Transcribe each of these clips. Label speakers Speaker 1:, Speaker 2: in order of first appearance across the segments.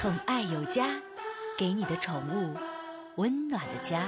Speaker 1: 宠爱有家，给你的宠物温暖的家。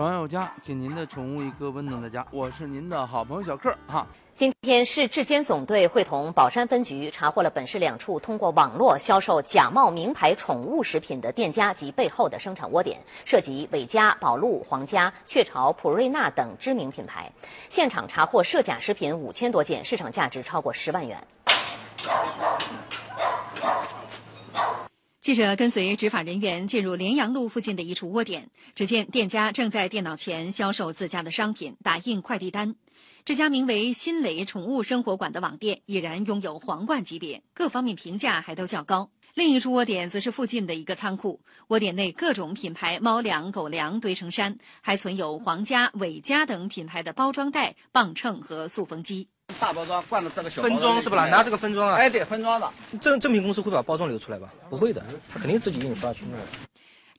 Speaker 2: 朋友家，给您的宠物一个温暖的家。我是您的好朋友小克哈。
Speaker 3: 今天市质监总队会同宝山分局查获了本市两处通过网络销售假冒名牌宠物食品的店家及背后的生产窝点，涉及伟嘉、宝路、皇家、雀巢、普瑞纳等知名品牌。现场查获涉假食品五千多件，市场价值超过十万元。
Speaker 4: 记者跟随执法人员进入联阳路附近的一处窝点，只见店家正在电脑前销售自家的商品，打印快递单。这家名为“新蕾宠物生活馆”的网店已然拥有皇冠级别，各方面评价还都较高。另一处窝点则是附近的一个仓库，窝点内各种品牌猫粮、狗粮堆成山，还存有皇家、伟嘉等品牌的包装袋、磅秤和塑封机。
Speaker 5: 大包装灌到这个小包
Speaker 6: 分
Speaker 5: 装
Speaker 6: 装是不啦？拿这个分装啊？
Speaker 5: 哎，对，分装的。
Speaker 6: 正正品公司会把包装留出来吧？不会的，他肯定自己印刷去弄。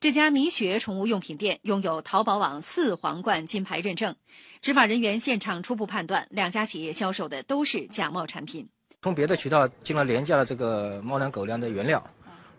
Speaker 4: 这家米雪宠物用品店拥有淘宝网四皇冠金牌认证。执法人员现场初步判断，两家企业销售的都是假冒产品。
Speaker 6: 从别的渠道进了廉价的这个猫粮、狗粮的原料，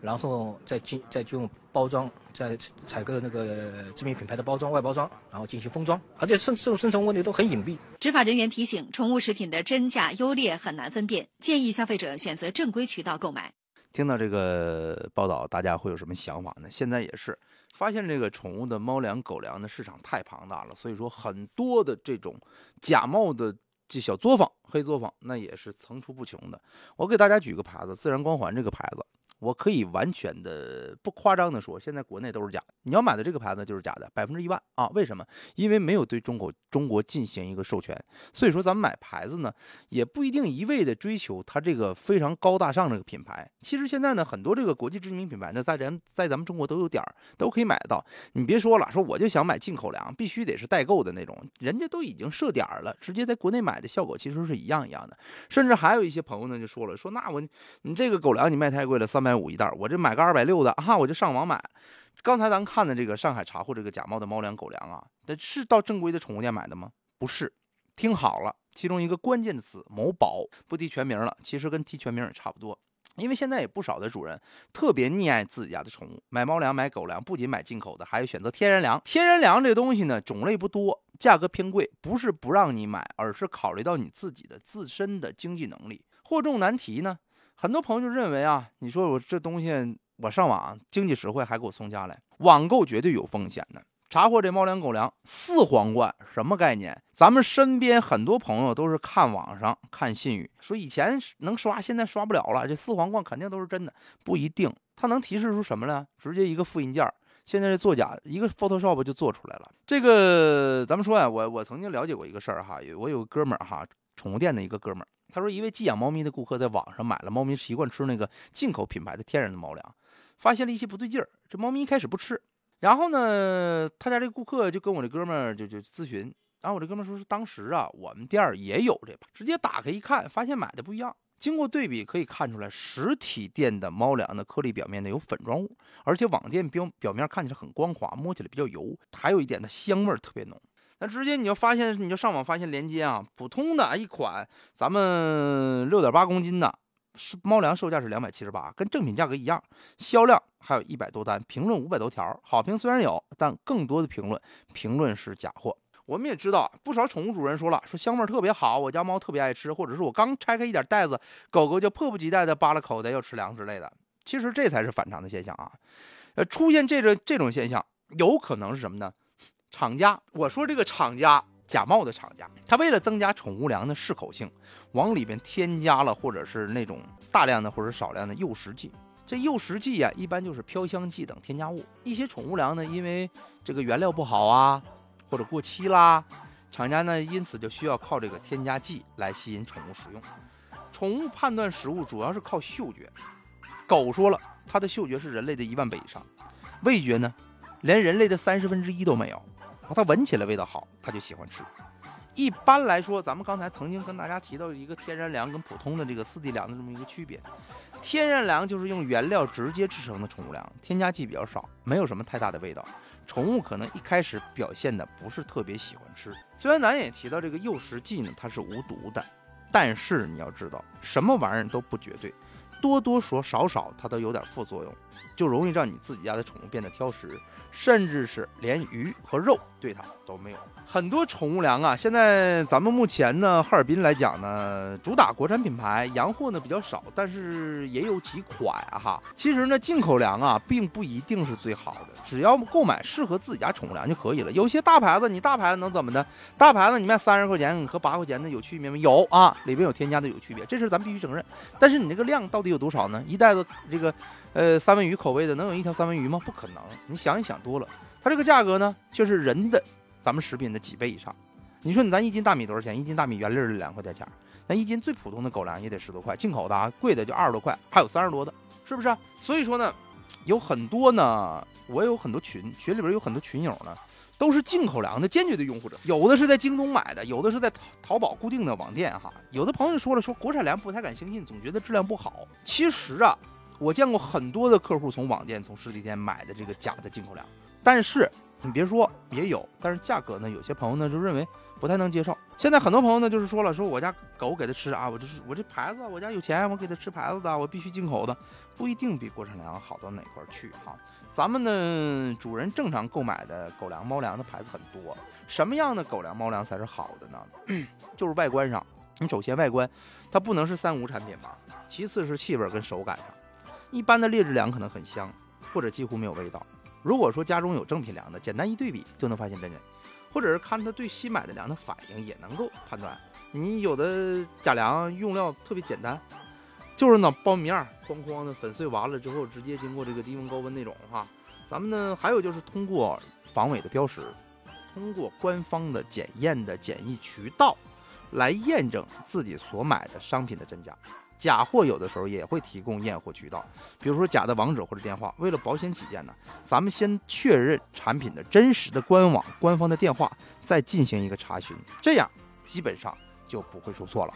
Speaker 6: 然后再进再用包装，再采购那个知名品牌的包装外包装，然后进行封装，而且生这种生存问题都很隐蔽。
Speaker 4: 执法人员提醒，宠物食品的真假优劣很难分辨，建议消费者选择正规渠道购买。
Speaker 2: 听到这个报道，大家会有什么想法呢？现在也是发现这个宠物的猫粮、狗粮的市场太庞大了，所以说很多的这种假冒的这小作坊、黑作坊，那也是层出不穷的。我给大家举个牌子，自然光环这个牌子，我可以完全的不夸张的说，现在国内都是假的。你要买的这个牌子就是假的，百分之一万啊！为什么？因为没有对中国中国进行一个授权，所以说咱们买牌子呢，也不一定一味的追求它这个非常高大上这个品牌。其实现在呢，很多这个国际知名品牌呢，在咱在咱们中国都有点儿，都可以买得到。你别说了，说我就想买进口粮，必须得是代购的那种，人家都已经设点儿了，直接在国内买的效果其实是一样一样的。甚至还有一些朋友呢就说了，说那我你这个狗粮你卖太贵了，三百五一袋，我这买个二百六的哈，我就上网买。刚才咱看的这个上海查获这个假冒的猫粮、狗粮啊，这是到正规的宠物店买的吗？不是。听好了，其中一个关键词“某宝”，不提全名了，其实跟提全名也差不多。因为现在也不少的主人特别溺爱自己家的宠物，买猫粮、买狗粮，不仅买进口的，还有选择天然粮。天然粮这东西呢，种类不多，价格偏贵，不是不让你买，而是考虑到你自己的自身的经济能力。货重难题呢，很多朋友就认为啊，你说我这东西我上网经济实惠，还给我送家来，网购绝对有风险的。查获这猫粮、狗粮四皇冠什么概念？咱们身边很多朋友都是看网上看信誉，说以前能刷，现在刷不了了。这四皇冠肯定都是真的，不一定。它能提示出什么呢？直接一个复印件儿，现在这作假一个 Photoshop 就做出来了。这个咱们说呀，我我曾经了解过一个事儿哈，我有个哥们儿哈，宠物店的一个哥们儿，他说一位寄养猫咪的顾客在网上买了猫咪习惯吃那个进口品牌的天然的猫粮，发现了一些不对劲儿，这猫咪一开始不吃。然后呢，他家这顾客就跟我这哥们儿就就咨询，然后我这哥们儿说是当时啊，我们店儿也有这把，直接打开一看，发现买的不一样。经过对比可以看出来，实体店的猫粮的颗粒表面呢有粉状物，而且网店表表面看起来很光滑，摸起来比较油，还有一点的香味儿特别浓。那直接你就发现，你就上网发现连接啊，普通的一款咱们六点八公斤的。是猫粮售价是两百七十八，跟正品价格一样，销量还有一百多单，评论五百多条，好评虽然有，但更多的评论评论是假货。我们也知道，不少宠物主人说了，说香味特别好，我家猫特别爱吃，或者是我刚拆开一点袋子，狗狗就迫不及待的扒拉口袋要吃粮之类的。其实这才是反常的现象啊！呃，出现这个这种现象，有可能是什么呢？厂家，我说这个厂家。假冒的厂家，他为了增加宠物粮的适口性，往里边添加了或者是那种大量的或者少量的诱食剂。这诱食剂呀，一般就是飘香剂等添加物。一些宠物粮呢，因为这个原料不好啊，或者过期啦，厂家呢因此就需要靠这个添加剂来吸引宠物食用。宠物判断食物主要是靠嗅觉，狗说了，它的嗅觉是人类的一万倍以上，味觉呢，连人类的三十分之一都没有。它闻起来味道好，它就喜欢吃。一般来说，咱们刚才曾经跟大家提到一个天然粮跟普通的这个四地粮的这么一个区别。天然粮就是用原料直接制成的宠物粮，添加剂比较少，没有什么太大的味道。宠物可能一开始表现的不是特别喜欢吃。虽然咱也提到这个诱食剂呢，它是无毒的，但是你要知道，什么玩意儿都不绝对，多多说少少它都有点副作用，就容易让你自己家的宠物变得挑食，甚至是连鱼和肉对它都没有。很多宠物粮啊，现在咱们目前呢，哈尔滨来讲呢，主打国产品牌，洋货呢比较少，但是也有几款哈。其实呢，进口粮啊，并不一定是最好的，只要购买适合自己家宠物粮就可以了。有些大牌子，你大牌子能怎么的？大牌子你卖三十块钱和八块钱的有区别吗？有啊，里边有添加的有区别，这事咱必须承认。但是你这个量到底有多少呢？一袋子这个，呃，三文鱼口味的能有一条三文鱼吗？不可能。你想一想多了，它这个价格呢，却是人的。咱们食品的几倍以上，你说你咱一斤大米多少钱？一斤大米原粒儿两块钱钱，那一斤最普通的狗粮也得十多块，进口的啊，贵的就二十多块，还有三十多的，是不是？所以说呢，有很多呢，我有很多群，群里边有很多群友呢，都是进口粮的坚决的拥护者，有的是在京东买的，有的是在淘淘宝固定的网店哈，有的朋友说了，说国产粮不太敢相信，总觉得质量不好。其实啊，我见过很多的客户从网店、从实体店买的这个假的进口粮，但是。你别说，也有，但是价格呢？有些朋友呢就认为不太能接受。现在很多朋友呢就是说了，说我家狗给它吃啊，我就是我这牌子，我家有钱，我给它吃牌子的，我必须进口的，不一定比国产粮好到哪块去哈。咱们呢，主人正常购买的狗粮、猫粮的牌子很多，什么样的狗粮、猫粮才是好的呢？就是外观上，你首先外观，它不能是三无产品吧？其次是气味跟手感上，一般的劣质粮可能很香，或者几乎没有味道。如果说家中有正品粮的，简单一对比就能发现真伪，或者是看他对新买的粮的反应也能够判断。你有的假粮用料特别简单，就是那苞米面哐哐的粉碎完了之后，直接经过这个低温高温那种哈。咱们呢还有就是通过防伪的标识，通过官方的检验的检疫渠道，来验证自己所买的商品的真假。假货有的时候也会提供验货渠道，比如说假的网址或者电话。为了保险起见呢，咱们先确认产品的真实的官网、官方的电话，再进行一个查询，这样基本上就不会出错了。